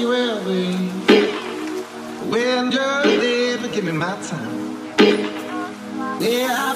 you will be. When you're there, but give me my time. Yeah, I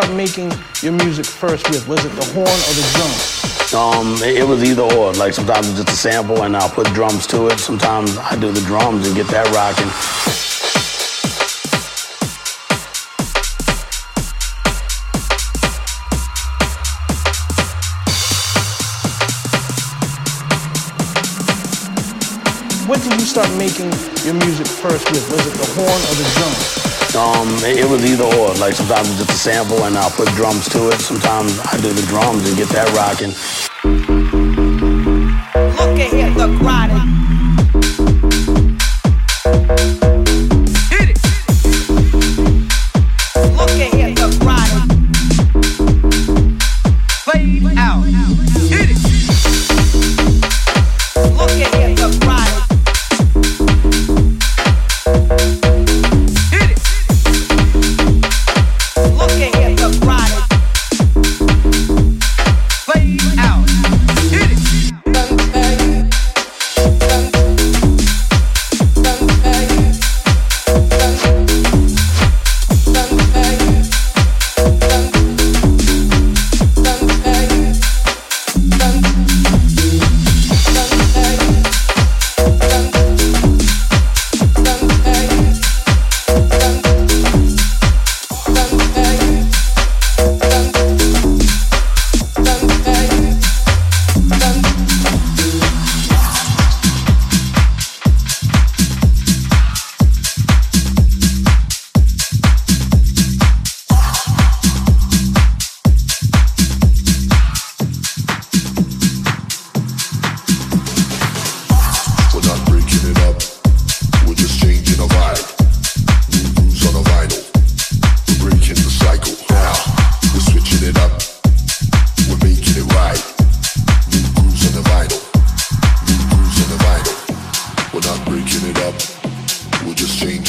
start making your music first with? Was it the horn or the drum? Um, it, it was either or. Like sometimes it's just a sample and I'll put drums to it. Sometimes I do the drums and get that rocking. What did you start making your music first with? Was it the horn or the drum? Um, it, was either or. Like sometimes it's just a sample and I'll put drums to it. Sometimes I do the drums and get that rocking. Look at here,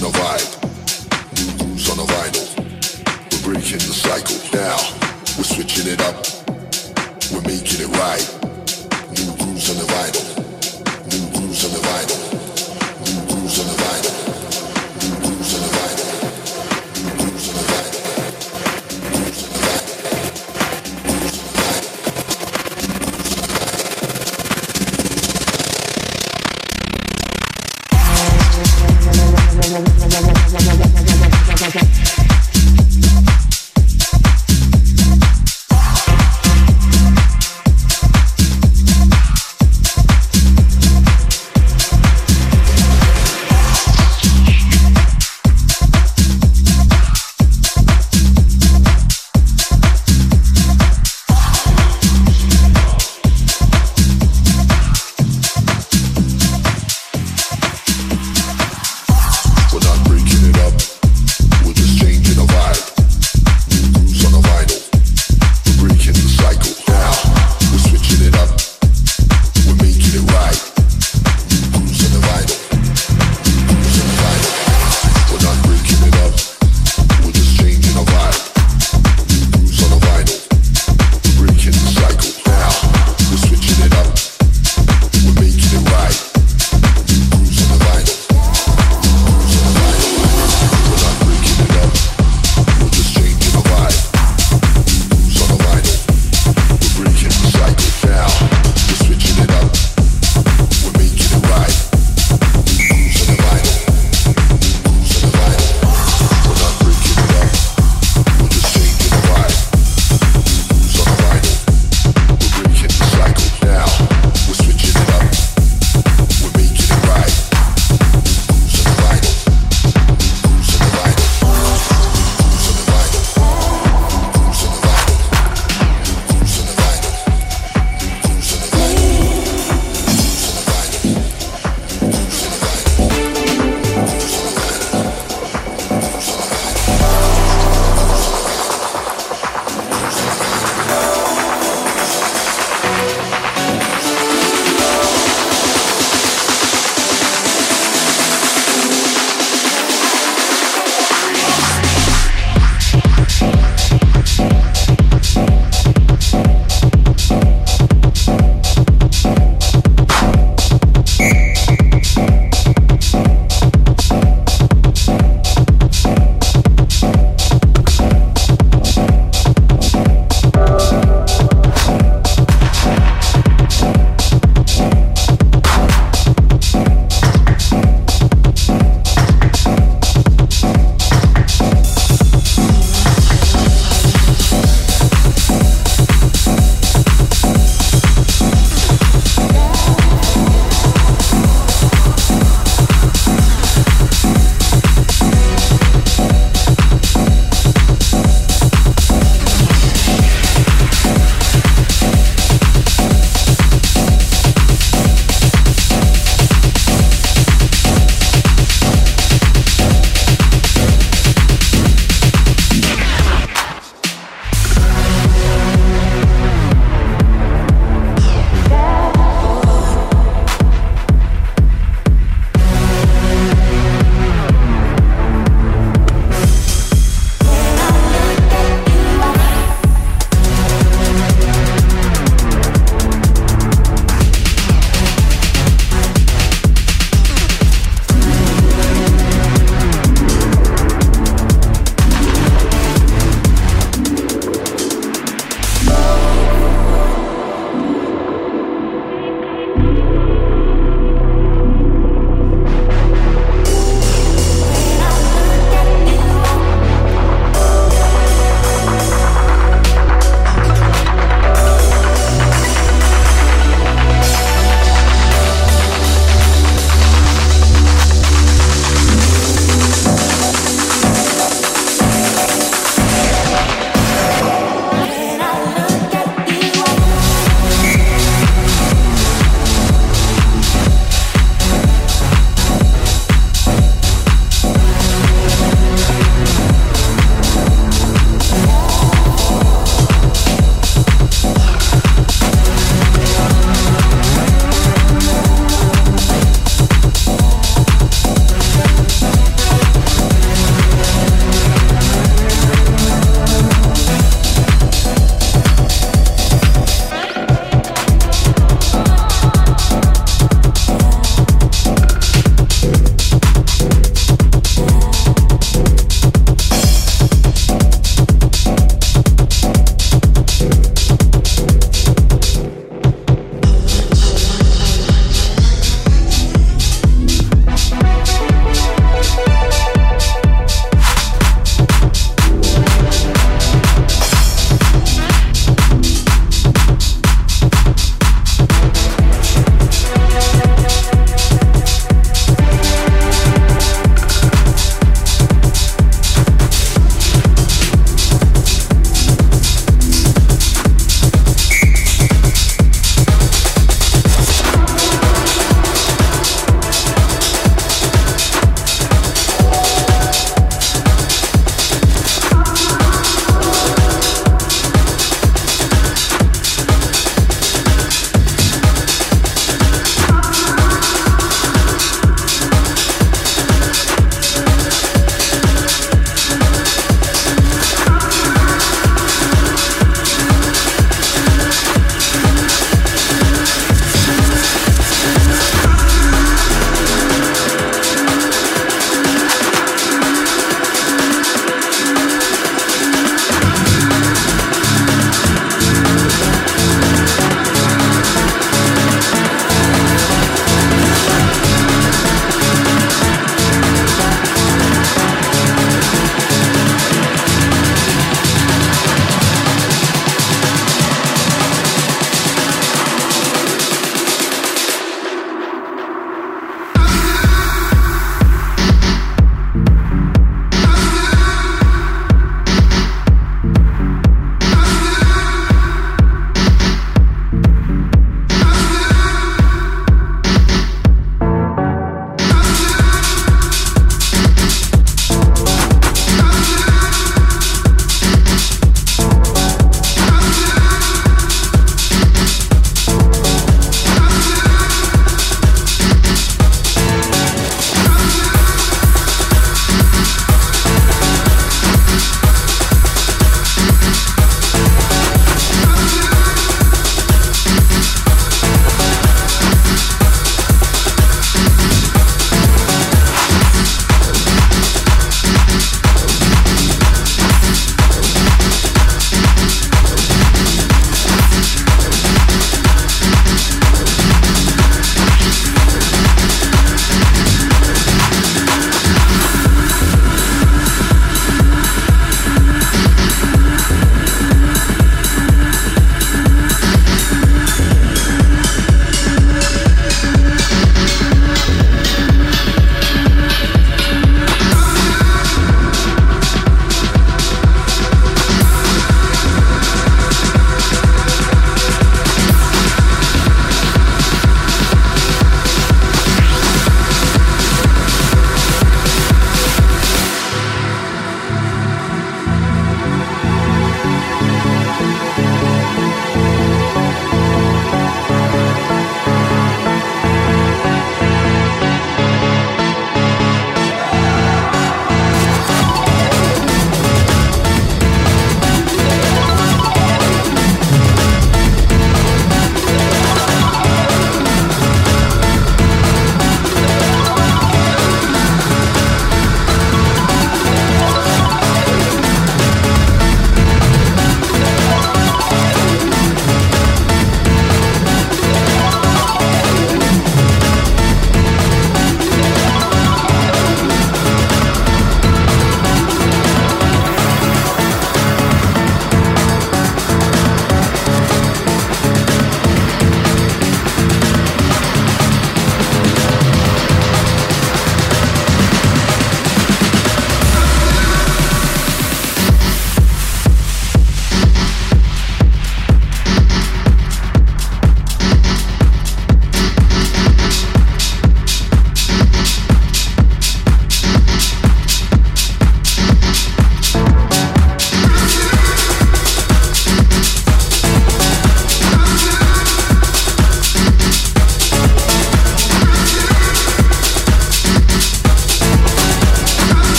New grooves on vinyl. We're breaking the cycle now. We're switching it up. We're making it right. New grooves on the vinyl. New grooves on the vinyl.